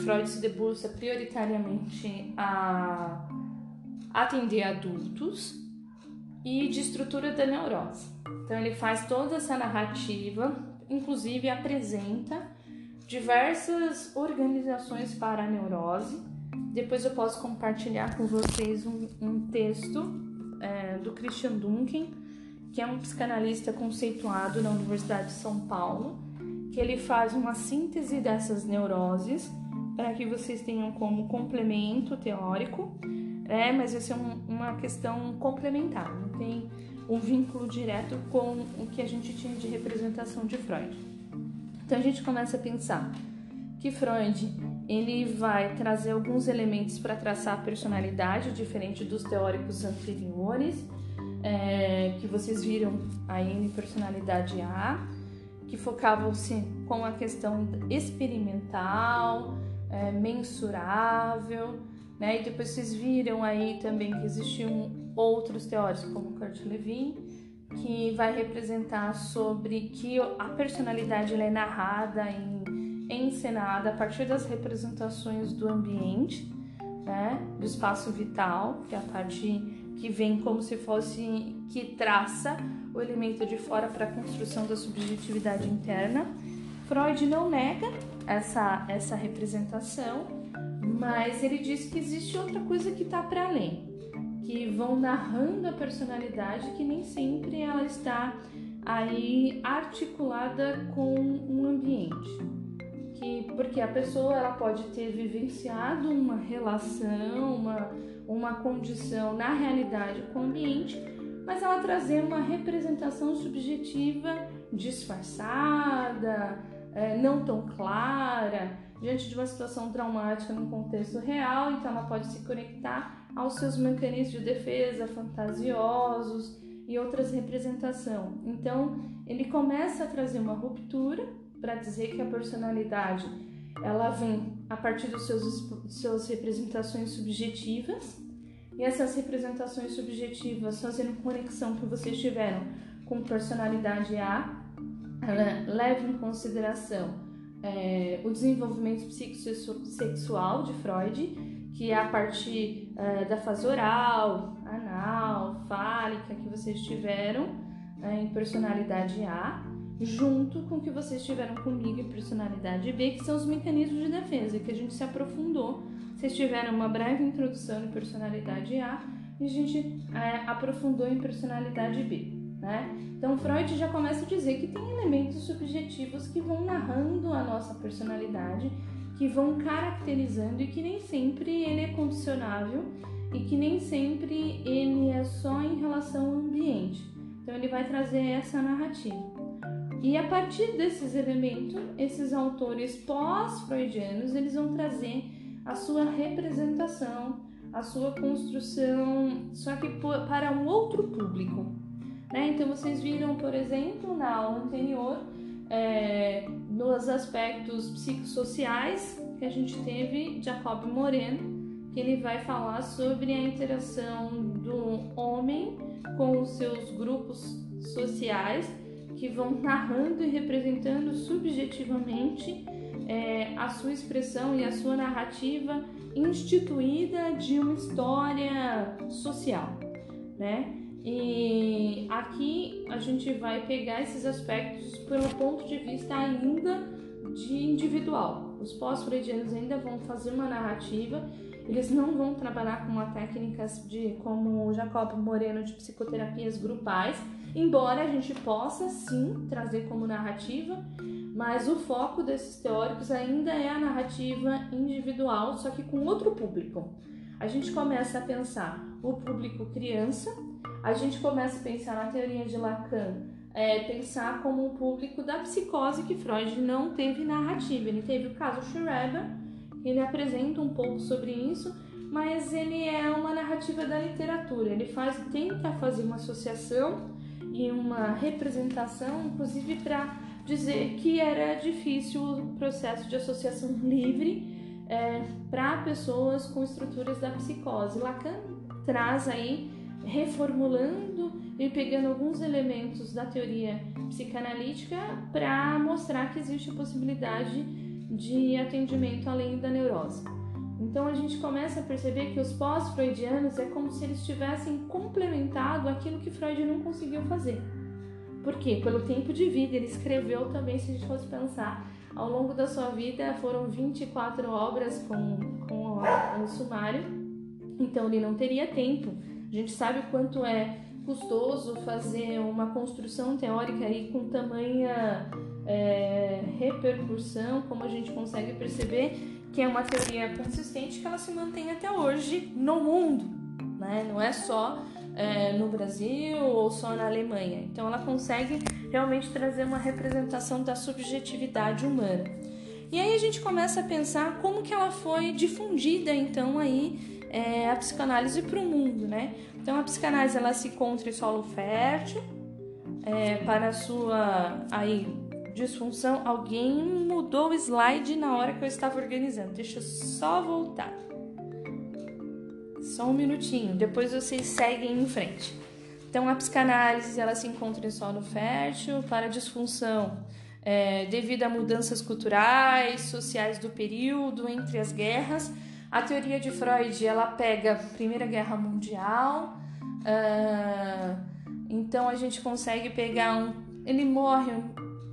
Freud se debruça prioritariamente a atender adultos e de estrutura da neurose. Então ele faz toda essa narrativa, inclusive apresenta diversas organizações para a neurose. Depois eu posso compartilhar com vocês um, um texto é, do Christian Duncan, que é um psicanalista conceituado na Universidade de São Paulo, que ele faz uma síntese dessas neuroses para que vocês tenham como complemento teórico, é, mas vai ser um, uma questão complementar, não tem um vínculo direto com o que a gente tinha de representação de Freud. Então a gente começa a pensar que Freud ele vai trazer alguns elementos para traçar a personalidade diferente dos teóricos anteriores, é, que vocês viram aí em personalidade A, que focavam-se com a questão experimental, é, mensurável, né? E depois vocês viram aí também que existiam outros teóricos, como Kurt Lewin, que vai representar sobre que a personalidade é narrada e encenada a partir das representações do ambiente, né? do espaço vital, que é a parte que vem como se fosse que traça o elemento de fora para a construção da subjetividade interna. Freud não nega essa, essa representação, mas ele diz que existe outra coisa que está para além, que vão narrando a personalidade que nem sempre ela está aí articulada com um ambiente. Que, porque a pessoa ela pode ter vivenciado uma relação, uma, uma condição na realidade com o ambiente, mas ela trazer uma representação subjetiva disfarçada, é, não tão clara, diante de uma situação traumática no contexto real, então ela pode se conectar aos seus mecanismos de defesa fantasiosos e outras representações. Então, ele começa a trazer uma ruptura para dizer que a personalidade ela vem a partir dos seus suas representações subjetivas e essas representações subjetivas fazendo conexão que vocês tiveram com personalidade A, ela em consideração é, o desenvolvimento psicossexual de Freud, que é a parte é, da fase oral, anal, fálica que vocês tiveram é, em personalidade A, junto com o que vocês tiveram comigo em personalidade B, que são os mecanismos de defesa, que a gente se aprofundou. Vocês tiveram uma breve introdução em personalidade A e a gente é, aprofundou em personalidade B. Né? Então Freud já começa a dizer que tem elementos subjetivos que vão narrando a nossa personalidade, que vão caracterizando e que nem sempre ele é condicionável e que nem sempre ele é só em relação ao ambiente. Então ele vai trazer essa narrativa. E a partir desses elementos, esses autores pós-freudianos, eles vão trazer a sua representação, a sua construção, só que para um outro público, né? Então vocês viram, por exemplo, na aula anterior, é, nos aspectos psicossociais que a gente teve Jacob Moreno, que ele vai falar sobre a interação do homem com os seus grupos sociais, que vão narrando e representando subjetivamente é, a sua expressão e a sua narrativa instituída de uma história social, né? E aqui a gente vai pegar esses aspectos pelo ponto de vista ainda de individual. Os pós-freudianos ainda vão fazer uma narrativa, eles não vão trabalhar com uma técnicas de como Jacob Moreno de psicoterapias grupais, embora a gente possa sim trazer como narrativa, mas o foco desses teóricos ainda é a narrativa individual, só que com outro público. A gente começa a pensar o público criança, a gente começa a pensar na teoria de Lacan, é, pensar como um público da psicose que Freud não teve narrativa. Ele teve o caso Schreiber, ele apresenta um pouco sobre isso, mas ele é uma narrativa da literatura. Ele faz, tenta fazer uma associação e uma representação, inclusive para dizer que era difícil o processo de associação livre é, para pessoas com estruturas da psicose. Lacan traz aí reformulando e pegando alguns elementos da teoria psicanalítica para mostrar que existe a possibilidade de atendimento além da neurose. Então a gente começa a perceber que os pós-freudianos é como se eles tivessem complementado aquilo que Freud não conseguiu fazer. Por quê? Pelo tempo de vida, ele escreveu também, se a gente fosse pensar, ao longo da sua vida foram 24 obras com, com o sumário, então ele não teria tempo. A gente sabe o quanto é custoso fazer uma construção teórica aí com tamanha é, repercussão, como a gente consegue perceber que é uma teoria consistente que ela se mantém até hoje no mundo, né? Não é só é, no Brasil ou só na Alemanha. Então ela consegue realmente trazer uma representação da subjetividade humana. E aí a gente começa a pensar como que ela foi difundida então aí é, a psicanálise para o mundo, né? Então a psicanálise ela se encontra em solo fértil é, para sua aí disfunção. Alguém mudou o slide na hora que eu estava organizando. Deixa eu só voltar. Só um minutinho, depois vocês seguem em frente. Então, a psicanálise ela se encontra em solo fértil para disfunção é, devido a mudanças culturais, sociais do período entre as guerras. A teoria de Freud ela pega a Primeira Guerra Mundial. Uh, então a gente consegue pegar um, ele morre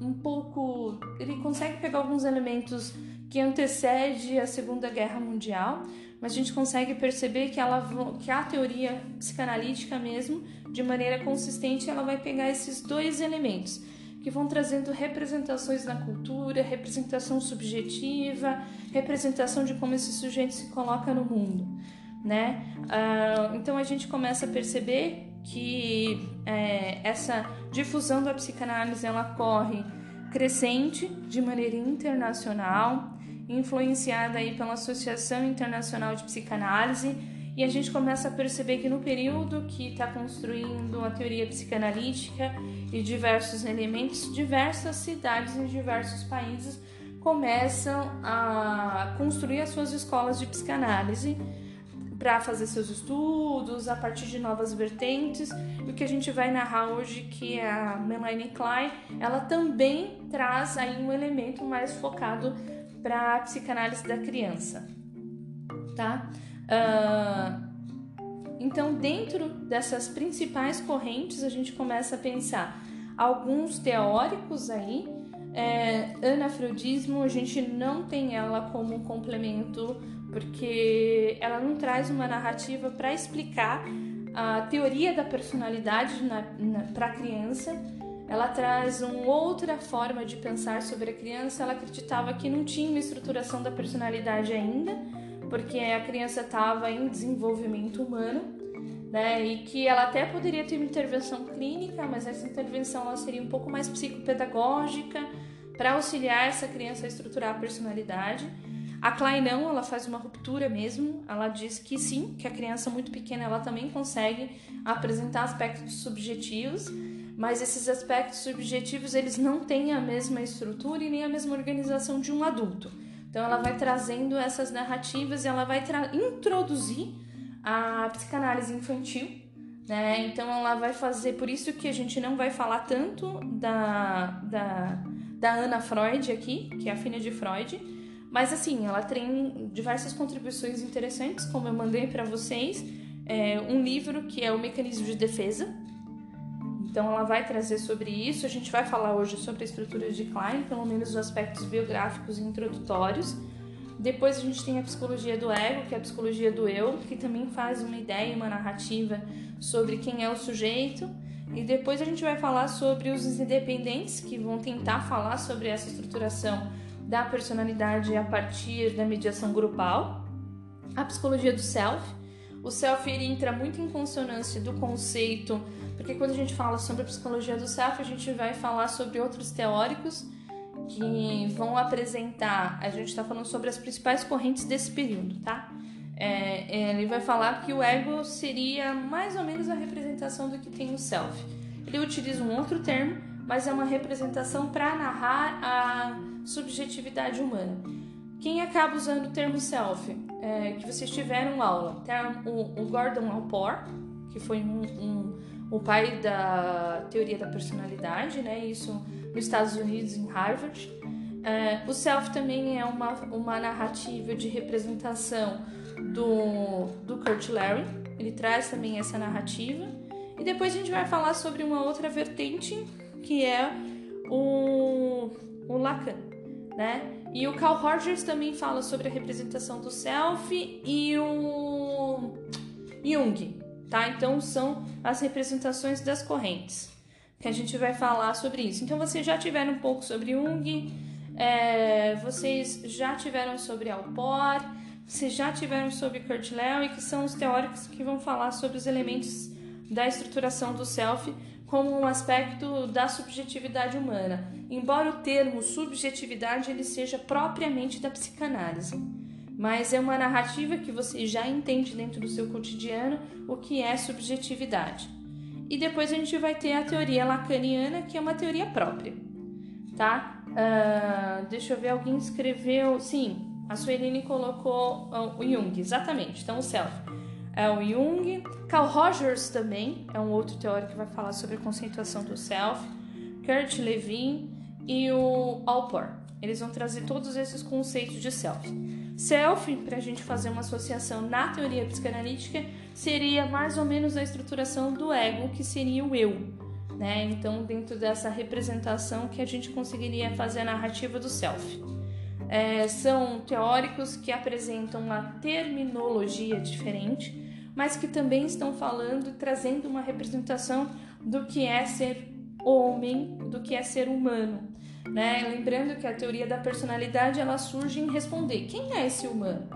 um, pouco, ele consegue pegar alguns elementos que antecede a Segunda Guerra Mundial mas a gente consegue perceber que, ela, que a teoria psicanalítica mesmo, de maneira consistente, ela vai pegar esses dois elementos que vão trazendo representações na cultura, representação subjetiva, representação de como esse sujeito se coloca no mundo, né? Uh, então a gente começa a perceber que é, essa difusão da psicanálise ela corre crescente de maneira internacional influenciada aí pela Associação Internacional de Psicanálise, e a gente começa a perceber que no período que está construindo a teoria psicanalítica e diversos elementos, diversas cidades em diversos países começam a construir as suas escolas de psicanálise para fazer seus estudos a partir de novas vertentes. E o que a gente vai narrar hoje, que é a Melanie Klein, ela também traz aí um elemento mais focado para a psicanálise da criança, tá? Uh, então, dentro dessas principais correntes, a gente começa a pensar alguns teóricos aí. É, anafrodismo, a gente não tem ela como complemento, porque ela não traz uma narrativa para explicar a teoria da personalidade para a criança ela traz uma outra forma de pensar sobre a criança. Ela acreditava que não tinha uma estruturação da personalidade ainda, porque a criança estava em desenvolvimento humano, né? E que ela até poderia ter uma intervenção clínica, mas essa intervenção ela seria um pouco mais psicopedagógica para auxiliar essa criança a estruturar a personalidade. A Klein não, ela faz uma ruptura mesmo. Ela diz que sim, que a criança muito pequena ela também consegue apresentar aspectos subjetivos mas esses aspectos subjetivos eles não têm a mesma estrutura e nem a mesma organização de um adulto. Então ela vai trazendo essas narrativas e ela vai introduzir a psicanálise infantil, né? Então ela vai fazer, por isso que a gente não vai falar tanto da, da, da Ana Freud aqui, que é a filha de Freud, mas assim, ela tem diversas contribuições interessantes, como eu mandei para vocês, é, um livro que é o Mecanismo de Defesa, então ela vai trazer sobre isso. A gente vai falar hoje sobre a estrutura de Klein, pelo menos os aspectos biográficos e introdutórios. Depois a gente tem a psicologia do ego, que é a psicologia do eu, que também faz uma ideia, uma narrativa sobre quem é o sujeito. E depois a gente vai falar sobre os independentes, que vão tentar falar sobre essa estruturação da personalidade a partir da mediação grupal. A psicologia do self. O self ele entra muito em consonância do conceito porque quando a gente fala sobre a psicologia do self, a gente vai falar sobre outros teóricos que vão apresentar. A gente está falando sobre as principais correntes desse período, tá? É, ele vai falar que o ego seria mais ou menos a representação do que tem o self. Ele utiliza um outro termo, mas é uma representação para narrar a subjetividade humana. Quem acaba usando o termo self? É, que vocês tiveram aula, o, o Gordon Alport, que foi um, um o pai da teoria da personalidade, né? Isso nos Estados Unidos, em Harvard. É, o self também é uma, uma narrativa de representação do, do Kurt Larry. Ele traz também essa narrativa. E depois a gente vai falar sobre uma outra vertente que é o, o Lacan, né? E o Carl Rogers também fala sobre a representação do self e o Jung, tá? Então são as representações das correntes que a gente vai falar sobre isso. Então vocês já tiveram um pouco sobre Jung, é, vocês já tiveram sobre Alpor, vocês já tiveram sobre Kurt Lewin, que são os teóricos que vão falar sobre os elementos da estruturação do self como um aspecto da subjetividade humana, embora o termo subjetividade ele seja propriamente da psicanálise. Mas é uma narrativa que você já entende dentro do seu cotidiano o que é subjetividade. E depois a gente vai ter a teoria lacaniana, que é uma teoria própria, tá? Uh, deixa eu ver, alguém escreveu. Sim, a Sueline colocou uh, o Jung, exatamente. Então, o self é o Jung. Carl Rogers também é um outro teórico que vai falar sobre a conceituação do self. Kurt Lewin e o Alport. Eles vão trazer todos esses conceitos de self. Self, para a gente fazer uma associação na teoria psicanalítica, seria mais ou menos a estruturação do ego, que seria o eu. Né? Então, dentro dessa representação que a gente conseguiria fazer a narrativa do self. É, são teóricos que apresentam uma terminologia diferente, mas que também estão falando trazendo uma representação do que é ser homem, do que é ser humano. Né? Lembrando que a teoria da personalidade ela surge em responder quem é esse humano,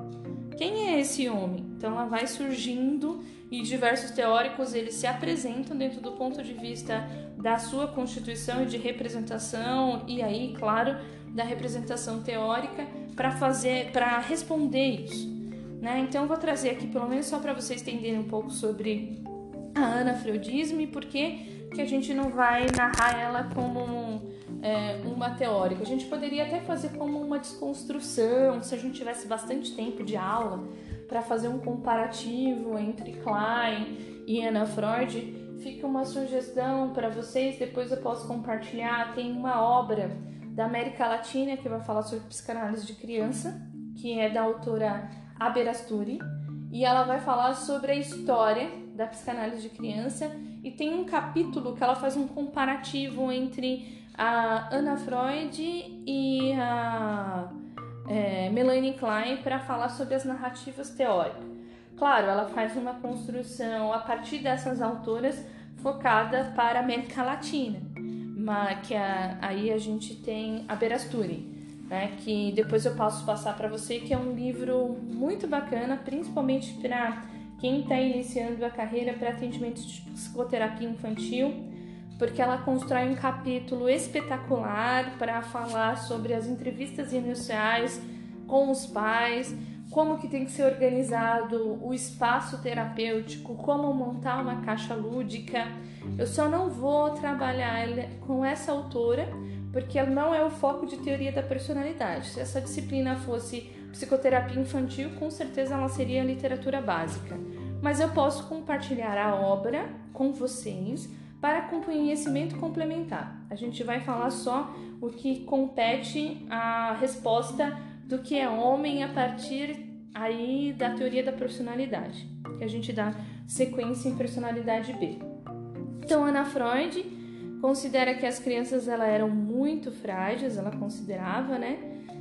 quem é esse homem. Então ela vai surgindo e diversos teóricos eles se apresentam dentro do ponto de vista da sua constituição e de representação e aí, claro, da representação teórica para fazer, para responder isso. Né? Então eu vou trazer aqui pelo menos só para vocês entenderem um pouco sobre a anafreudismo e por que, a gente não vai narrar ela como um, é, uma teórica. A gente poderia até fazer como uma desconstrução, se a gente tivesse bastante tempo de aula para fazer um comparativo entre Klein e Ana Freud. Fica uma sugestão para vocês, depois eu posso compartilhar. Tem uma obra da América Latina que vai falar sobre psicanálise de criança, que é da autora Aberasturi, e ela vai falar sobre a história da psicanálise de criança e tem um capítulo que ela faz um comparativo entre a Anna Freud e a é, Melanie Klein para falar sobre as narrativas teóricas. Claro, ela faz uma construção a partir dessas autoras focada para a América Latina que a, aí a gente tem a Berasturi, né, que depois eu posso passar para você, que é um livro muito bacana, principalmente para quem está iniciando a carreira para atendimento de psicoterapia infantil, porque ela constrói um capítulo espetacular para falar sobre as entrevistas iniciais com os pais, como que tem que ser organizado o espaço terapêutico, como montar uma caixa lúdica. Eu só não vou trabalhar com essa autora porque não é o foco de teoria da personalidade. Se essa disciplina fosse psicoterapia infantil, com certeza ela seria literatura básica. Mas eu posso compartilhar a obra com vocês para conhecimento complementar. A gente vai falar só o que compete à resposta do que é homem a partir aí da teoria da personalidade, que a gente dá sequência em personalidade B. Então, Ana Freud considera que as crianças ela eram muito frágeis, ela considerava, né?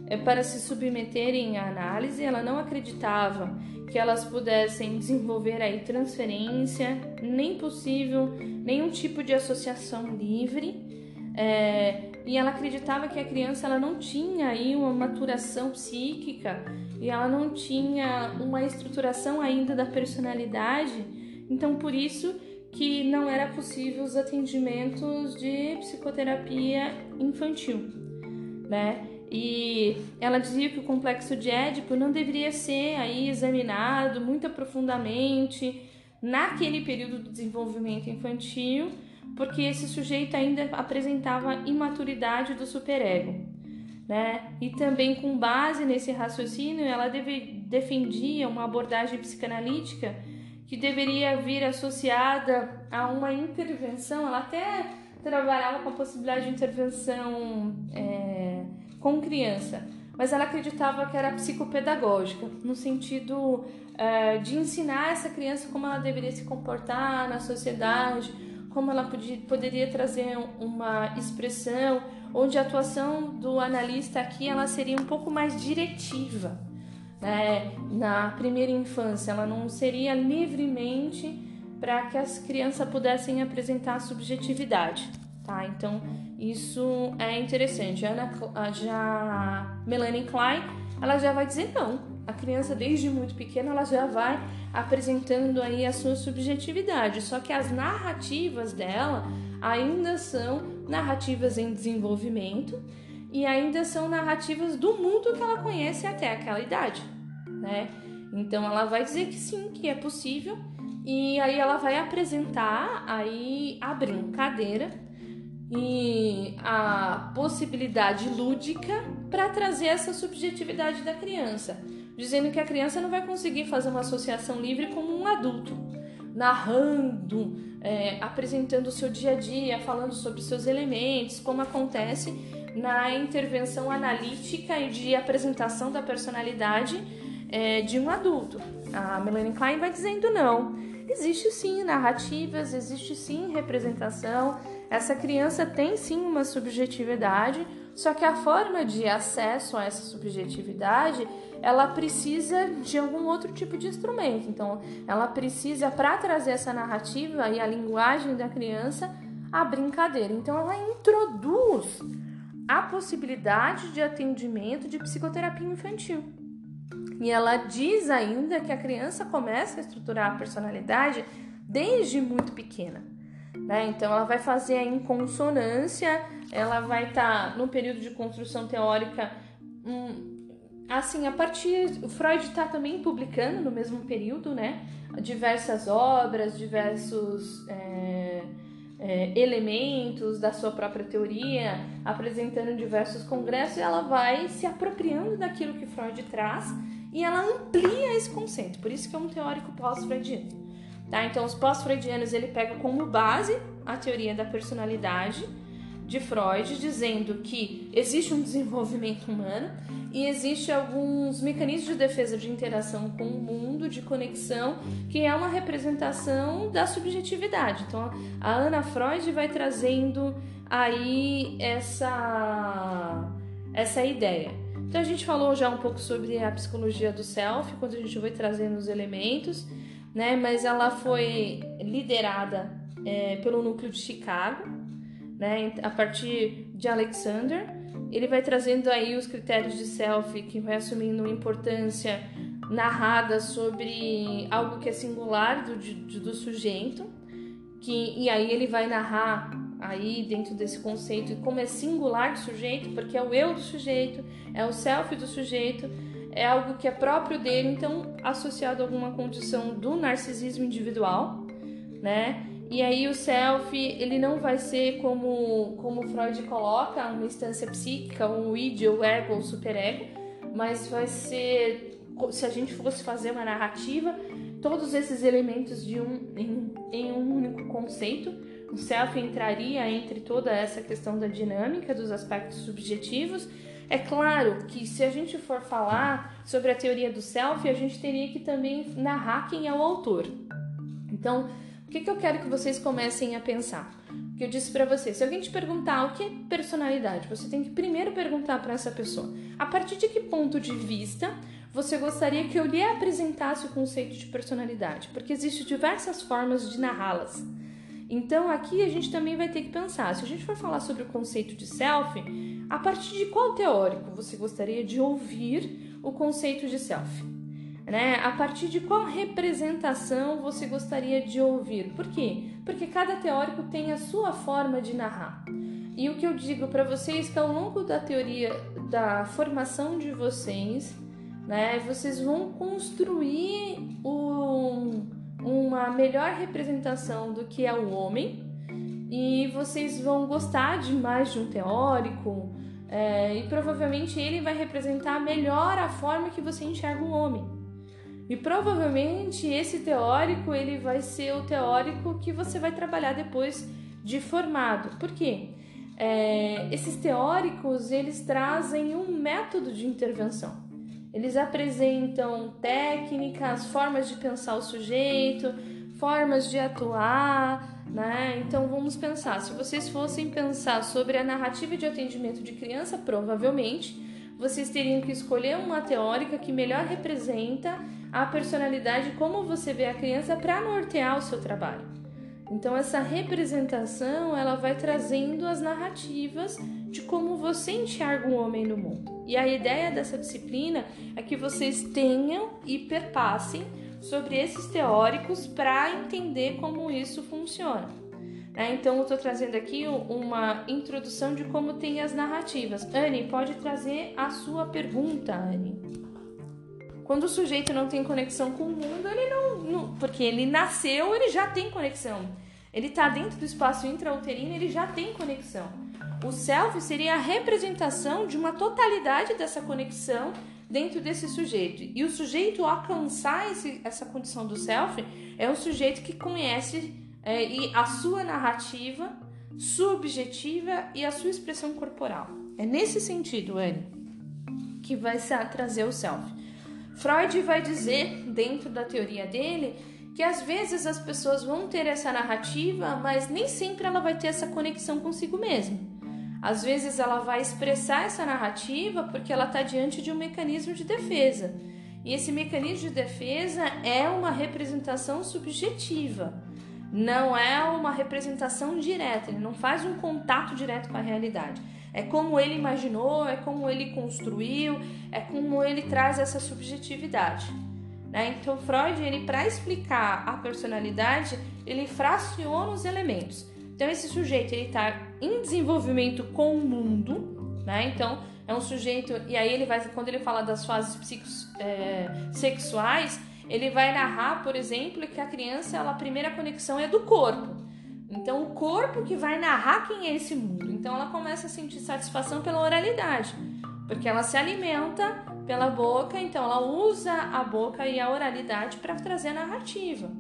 É, para se submeterem à análise, ela não acreditava que elas pudessem desenvolver aí transferência, nem possível nenhum tipo de associação livre. É, e ela acreditava que a criança ela não tinha aí uma maturação psíquica e ela não tinha uma estruturação ainda da personalidade, então por isso que não era possível os atendimentos de psicoterapia infantil, né? E ela dizia que o complexo de Édipo não deveria ser aí examinado muito profundamente naquele período do desenvolvimento infantil, porque esse sujeito ainda apresentava imaturidade do superego. Né? E também com base nesse raciocínio, ela deve, defendia uma abordagem psicanalítica que deveria vir associada a uma intervenção. Ela até trabalhava com a possibilidade de intervenção é, com criança, mas ela acreditava que era psicopedagógica, no sentido é, de ensinar essa criança como ela deveria se comportar na sociedade, como ela podia, poderia trazer uma expressão, onde a atuação do analista aqui ela seria um pouco mais diretiva. Né? Na primeira infância, ela não seria livremente para que as crianças pudessem apresentar subjetividade. Tá? Então, isso é interessante. A Ana, já Melanie Klein, ela já vai dizer não. A criança desde muito pequena ela já vai apresentando aí a sua subjetividade. Só que as narrativas dela ainda são narrativas em desenvolvimento e ainda são narrativas do mundo que ela conhece até aquela idade, né? Então ela vai dizer que sim, que é possível. E aí ela vai apresentar aí a brincadeira e a possibilidade lúdica para trazer essa subjetividade da criança, dizendo que a criança não vai conseguir fazer uma associação livre como um adulto, narrando, é, apresentando o seu dia a dia, falando sobre seus elementos, como acontece na intervenção analítica e de apresentação da personalidade é, de um adulto. A Melanie Klein vai dizendo não. Existe sim narrativas, existe sim representação, essa criança tem sim uma subjetividade, só que a forma de acesso a essa subjetividade, ela precisa de algum outro tipo de instrumento. Então, ela precisa para trazer essa narrativa e a linguagem da criança a brincadeira. Então, ela introduz a possibilidade de atendimento de psicoterapia infantil. E ela diz ainda que a criança começa a estruturar a personalidade desde muito pequena. Né? Então ela vai fazer em consonância, ela vai estar tá no período de construção teórica. Hum, assim, a partir. O Freud está também publicando no mesmo período, né? Diversas obras, diversos. É, é, elementos da sua própria teoria, apresentando diversos congressos, e ela vai se apropriando daquilo que Freud traz e ela amplia esse conceito. Por isso que é um teórico pós-freudiano. Tá? Então, os pós-freudianos ele pega como base a teoria da personalidade de Freud, dizendo que existe um desenvolvimento humano e existe alguns mecanismos de defesa de interação com o mundo, de conexão, que é uma representação da subjetividade. Então, a Ana Freud vai trazendo aí essa essa ideia. Então a gente falou já um pouco sobre a psicologia do self, quando a gente foi trazendo os elementos né? Mas ela foi liderada é, pelo núcleo de Chicago, né? A partir de Alexander, ele vai trazendo aí os critérios de self que vai assumindo importância narrada sobre algo que é singular do, do, sujeito, que e aí ele vai narrar aí dentro desse conceito como é singular do sujeito, porque é o eu do sujeito, é o self do sujeito é algo que é próprio dele, então associado a alguma condição do narcisismo individual, né? E aí o self, ele não vai ser como, como Freud coloca, uma instância psíquica, um id, ego, o superego, mas vai ser, se a gente fosse fazer uma narrativa, todos esses elementos de um, em, em um único conceito. O self entraria entre toda essa questão da dinâmica, dos aspectos subjetivos, é claro que se a gente for falar sobre a teoria do self, a gente teria que também narrar quem é o autor. Então, o que, que eu quero que vocês comecem a pensar? Que eu disse para vocês, se alguém te perguntar o que é personalidade, você tem que primeiro perguntar para essa pessoa, a partir de que ponto de vista você gostaria que eu lhe apresentasse o conceito de personalidade? Porque existem diversas formas de narrá-las. Então aqui a gente também vai ter que pensar, se a gente for falar sobre o conceito de self, a partir de qual teórico você gostaria de ouvir o conceito de self? Né? A partir de qual representação você gostaria de ouvir? Por quê? Porque cada teórico tem a sua forma de narrar. E o que eu digo para vocês é que ao longo da teoria da formação de vocês, né, vocês vão construir um, uma melhor representação do que é o homem e vocês vão gostar de mais de um teórico é, e provavelmente ele vai representar melhor a forma que você enxerga o homem. E provavelmente esse teórico ele vai ser o teórico que você vai trabalhar depois de formado. Por quê? é, esses teóricos eles trazem um método de intervenção. Eles apresentam técnicas, formas de pensar o sujeito, formas de atuar, né? Então vamos pensar, se vocês fossem pensar sobre a narrativa de atendimento de criança, provavelmente vocês teriam que escolher uma teórica que melhor representa a personalidade como você vê a criança para nortear o seu trabalho. Então essa representação, ela vai trazendo as narrativas de como você enxerga um homem no mundo. E a ideia dessa disciplina é que vocês tenham e perpassem sobre esses teóricos para entender como isso funciona. É, então, eu estou trazendo aqui uma introdução de como tem as narrativas. Anne, pode trazer a sua pergunta, Anne. Quando o sujeito não tem conexão com o mundo, ele não, não porque ele nasceu, ele já tem conexão. Ele está dentro do espaço intrauterino, ele já tem conexão. O self seria a representação de uma totalidade dessa conexão dentro desse sujeito. E o sujeito alcançar esse, essa condição do self é o sujeito que conhece é, e a sua narrativa subjetiva e a sua expressão corporal. É nesse sentido, Anne, que vai trazer o self. Freud vai dizer, dentro da teoria dele, que às vezes as pessoas vão ter essa narrativa, mas nem sempre ela vai ter essa conexão consigo mesma. Às vezes ela vai expressar essa narrativa porque ela está diante de um mecanismo de defesa. E esse mecanismo de defesa é uma representação subjetiva, não é uma representação direta, ele não faz um contato direto com a realidade. É como ele imaginou, é como ele construiu, é como ele traz essa subjetividade. Né? Então Freud, ele para explicar a personalidade, ele fraciona os elementos. Então esse sujeito ele está em desenvolvimento com o mundo, né? Então é um sujeito e aí ele vai quando ele fala das fases psicos, é, sexuais, ele vai narrar, por exemplo, que a criança, ela, a primeira conexão é do corpo. Então o corpo que vai narrar quem é esse mundo. Então ela começa a sentir satisfação pela oralidade, porque ela se alimenta pela boca, então ela usa a boca e a oralidade para trazer a narrativa.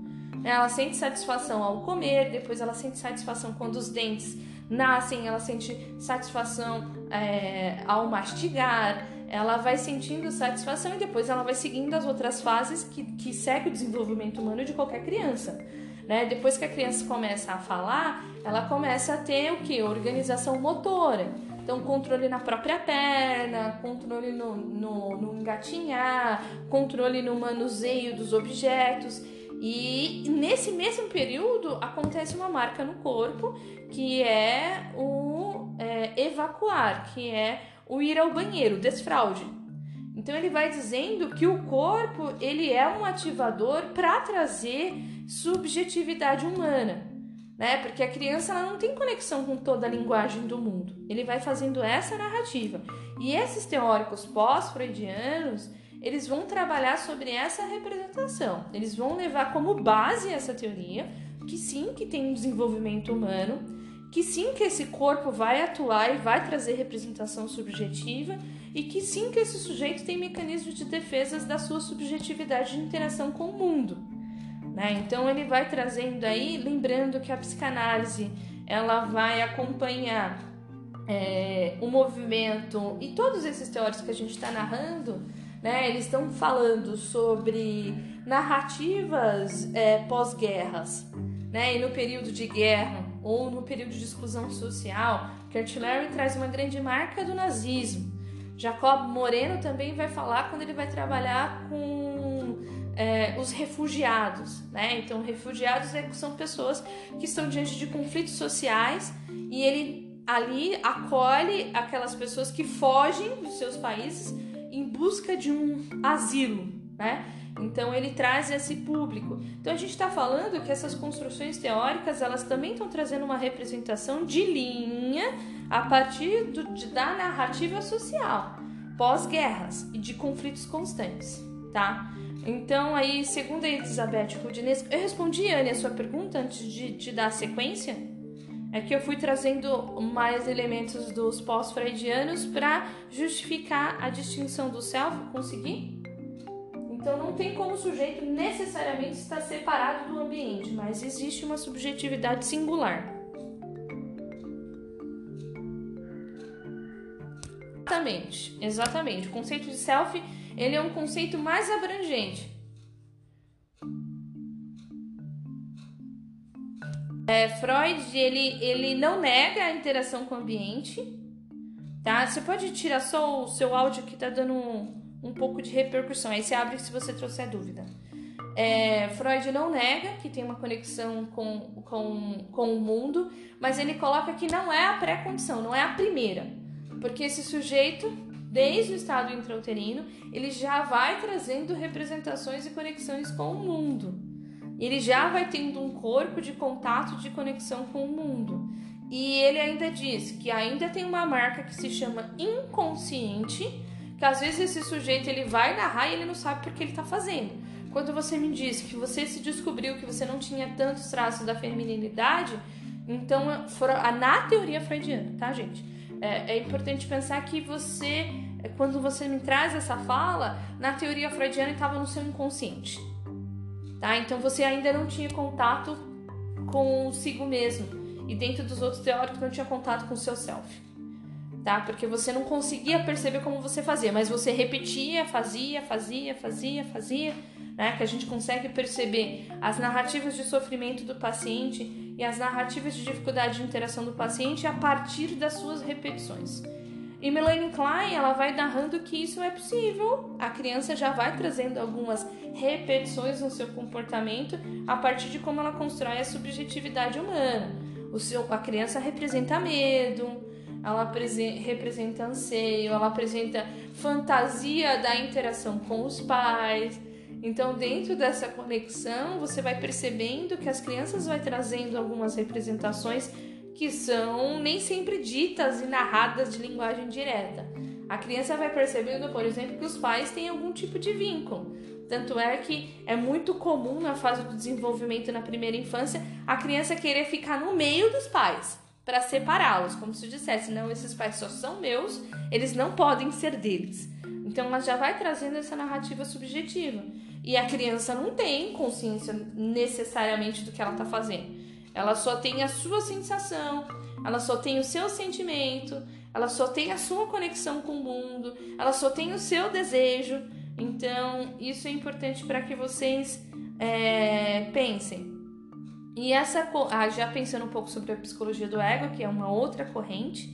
Ela sente satisfação ao comer, depois ela sente satisfação quando os dentes nascem, ela sente satisfação é, ao mastigar, ela vai sentindo satisfação e depois ela vai seguindo as outras fases que, que segue o desenvolvimento humano de qualquer criança. Né? Depois que a criança começa a falar, ela começa a ter o que? Organização motora. Então, controle na própria perna, controle no, no, no engatinhar, controle no manuseio dos objetos. E nesse mesmo período acontece uma marca no corpo que é o é, evacuar, que é o ir ao banheiro, desfraude. Então ele vai dizendo que o corpo ele é um ativador para trazer subjetividade humana né? Porque a criança ela não tem conexão com toda a linguagem do mundo. Ele vai fazendo essa narrativa. E esses teóricos pós-freudianos, eles vão trabalhar sobre essa representação. Eles vão levar como base essa teoria que sim, que tem um desenvolvimento humano, que sim que esse corpo vai atuar e vai trazer representação subjetiva e que sim que esse sujeito tem mecanismos de defesas da sua subjetividade de interação com o mundo. Né? Então ele vai trazendo aí, lembrando que a psicanálise ela vai acompanhar é, o movimento e todos esses teóricos que a gente está narrando, né? Eles estão falando sobre narrativas é, pós-guerras, né? E no período de guerra ou no período de exclusão social, Kurt Larry traz uma grande marca do nazismo. Jacob Moreno também vai falar quando ele vai trabalhar com é, os refugiados, né? Então, refugiados é, são pessoas que estão diante de conflitos sociais e ele ali acolhe aquelas pessoas que fogem dos seus países em busca de um asilo, né? Então ele traz esse público. Então a gente está falando que essas construções teóricas elas também estão trazendo uma representação de linha a partir do, de, da narrativa social pós-guerras e de conflitos constantes, tá? Então, aí, segundo a Elizabeth Rudines, eu respondi, Anne, a sua pergunta antes de te dar a sequência? É que eu fui trazendo mais elementos dos pós-freudianos para justificar a distinção do self, consegui? Então, não tem como o sujeito necessariamente estar separado do ambiente, mas existe uma subjetividade singular. Exatamente, exatamente. O conceito de self, ele é um conceito mais abrangente. É, Freud, ele, ele não nega a interação com o ambiente, tá? Você pode tirar só o seu áudio que tá dando um, um pouco de repercussão, aí você abre se você trouxer dúvida. É, Freud não nega que tem uma conexão com, com, com o mundo, mas ele coloca que não é a pré-condição, não é a primeira. Porque esse sujeito, desde o estado intrauterino, ele já vai trazendo representações e conexões com o mundo. Ele já vai tendo um corpo de contato, de conexão com o mundo. E ele ainda diz que ainda tem uma marca que se chama inconsciente, que às vezes esse sujeito ele vai narrar e ele não sabe porque ele está fazendo. Quando você me disse que você se descobriu que você não tinha tantos traços da feminilidade, então na teoria freudiana, tá, gente? É, é importante pensar que você, quando você me traz essa fala, na teoria freudiana estava no seu inconsciente, tá? Então você ainda não tinha contato consigo mesmo e dentro dos outros teóricos não tinha contato com o seu self, tá? Porque você não conseguia perceber como você fazia, mas você repetia, fazia, fazia, fazia, fazia né? Que a gente consegue perceber as narrativas de sofrimento do paciente e as narrativas de dificuldade de interação do paciente a partir das suas repetições. E Melanie Klein, ela vai narrando que isso é possível. A criança já vai trazendo algumas repetições no seu comportamento a partir de como ela constrói a subjetividade humana. O seu, a criança representa medo, ela representa anseio, ela apresenta fantasia da interação com os pais, então, dentro dessa conexão, você vai percebendo que as crianças vai trazendo algumas representações que são nem sempre ditas e narradas de linguagem direta. A criança vai percebendo, por exemplo, que os pais têm algum tipo de vínculo. Tanto é que é muito comum na fase do desenvolvimento na primeira infância a criança querer ficar no meio dos pais para separá-los, como se dissesse: não, esses pais só são meus, eles não podem ser deles. Então ela já vai trazendo essa narrativa subjetiva. E a criança não tem consciência necessariamente do que ela está fazendo. Ela só tem a sua sensação, ela só tem o seu sentimento, ela só tem a sua conexão com o mundo, ela só tem o seu desejo. Então, isso é importante para que vocês é, pensem. E essa, ah, já pensando um pouco sobre a psicologia do ego, que é uma outra corrente,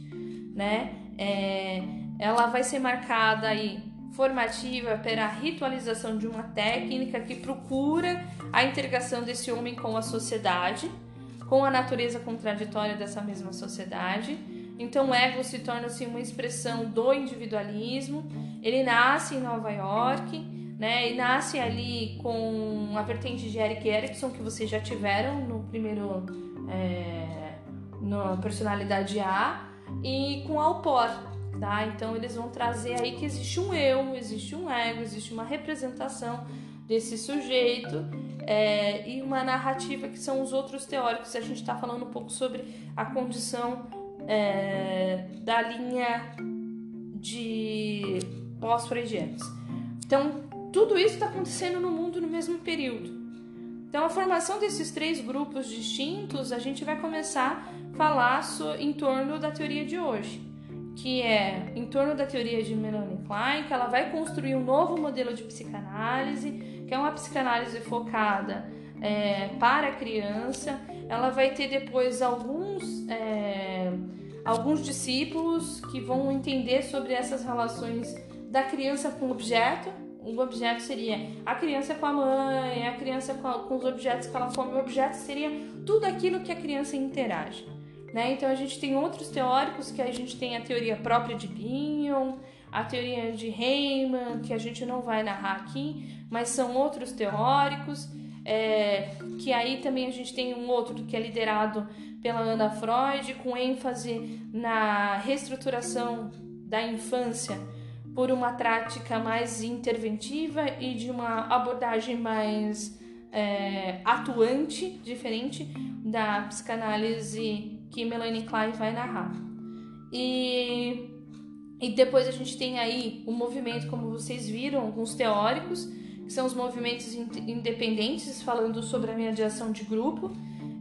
né? É, ela vai ser marcada aí formativa para a ritualização de uma técnica que procura a integração desse homem com a sociedade, com a natureza contraditória dessa mesma sociedade. Então, o ego se torna assim, uma expressão do individualismo. Ele nasce em Nova York, né? E nasce ali com a vertente de Eric Erickson que vocês já tiveram no primeiro, é, na personalidade A, e com Alpor, tá? Então eles vão trazer aí que existe um eu, existe um ego, existe uma representação desse sujeito é, e uma narrativa que são os outros teóricos. A gente está falando um pouco sobre a condição é, da linha de pós-freudianos. Então tudo isso está acontecendo no mundo no mesmo período. Então, a formação desses três grupos distintos, a gente vai começar a falar em torno da teoria de hoje que é em torno da teoria de Melanie Klein, que ela vai construir um novo modelo de psicanálise, que é uma psicanálise focada é, para a criança. Ela vai ter depois alguns, é, alguns discípulos que vão entender sobre essas relações da criança com o objeto. O objeto seria a criança com a mãe, a criança com, a, com os objetos que ela come. O objeto seria tudo aquilo que a criança interage. Né? Então a gente tem outros teóricos que a gente tem a teoria própria de Bion, a teoria de Heyman, que a gente não vai narrar aqui, mas são outros teóricos. É, que aí também a gente tem um outro que é liderado pela Ana Freud, com ênfase na reestruturação da infância por uma prática mais interventiva e de uma abordagem mais é, atuante, diferente da psicanálise que Melanie Klein vai narrar. E, e depois a gente tem aí o um movimento, como vocês viram, alguns teóricos, que são os movimentos independentes, falando sobre a mediação de grupo,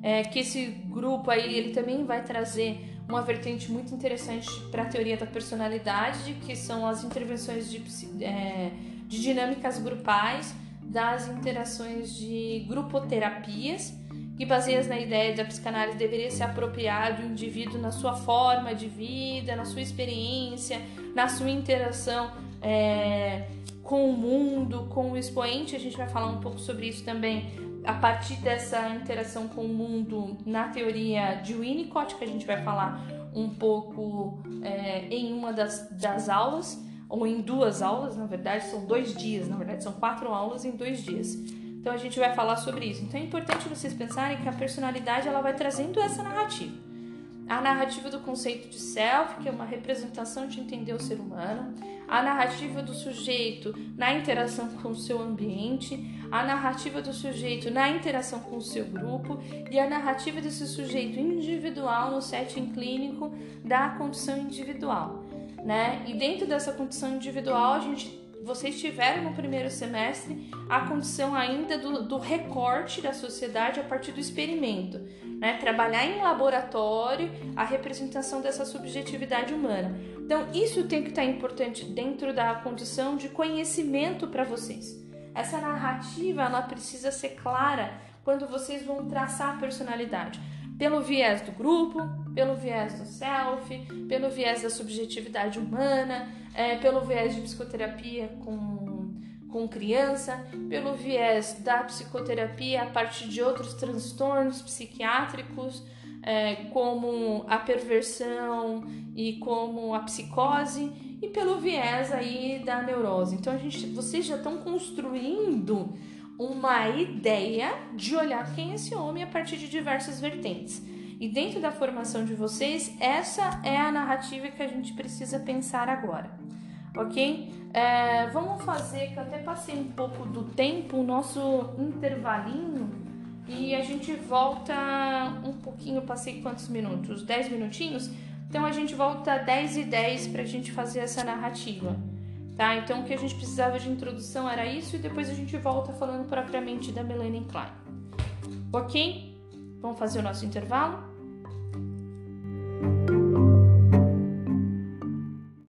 é, que esse grupo aí ele também vai trazer uma vertente muito interessante para a teoria da personalidade, que são as intervenções de, é, de dinâmicas grupais, das interações de grupoterapias, que baseias na ideia de a psicanálise deveria se apropriar do indivíduo na sua forma de vida, na sua experiência, na sua interação é, com o mundo, com o expoente. A gente vai falar um pouco sobre isso também a partir dessa interação com o mundo na teoria de Winnicott, que a gente vai falar um pouco é, em uma das, das aulas, ou em duas aulas, na verdade, são dois dias, na verdade, são quatro aulas em dois dias. Então a gente vai falar sobre isso. Então é importante vocês pensarem que a personalidade ela vai trazendo essa narrativa. A narrativa do conceito de self, que é uma representação de entender o ser humano, a narrativa do sujeito na interação com o seu ambiente, a narrativa do sujeito na interação com o seu grupo. E a narrativa desse sujeito individual no setting clínico da condição individual, né? E dentro dessa condição individual, a gente vocês tiveram no primeiro semestre a condição ainda do, do, recorte da sociedade a partir do experimento, né? Trabalhar em laboratório a representação dessa subjetividade humana. Então, isso tem que estar importante dentro da condição de conhecimento para vocês. Essa narrativa ela precisa ser clara quando vocês vão traçar a personalidade. Pelo viés do grupo, pelo viés do self, pelo viés da subjetividade humana, é, pelo viés de psicoterapia com, com criança, pelo viés da psicoterapia a partir de outros transtornos psiquiátricos é, como a perversão e como a psicose e pelo viés aí da neurose. Então a gente, vocês já estão construindo uma ideia de olhar quem é esse homem a partir de diversas vertentes. E dentro da formação de vocês, essa é a narrativa que a gente precisa pensar agora, ok? É, vamos fazer, que eu até passei um pouco do tempo, o nosso intervalinho e a gente volta um pouquinho, passei quantos minutos? 10 minutinhos? Então a gente volta 10 e 10 para a gente fazer essa narrativa. Tá? Então o que a gente precisava de introdução era isso e depois a gente volta falando propriamente da Melanie Klein. Ok? Vamos fazer o nosso intervalo?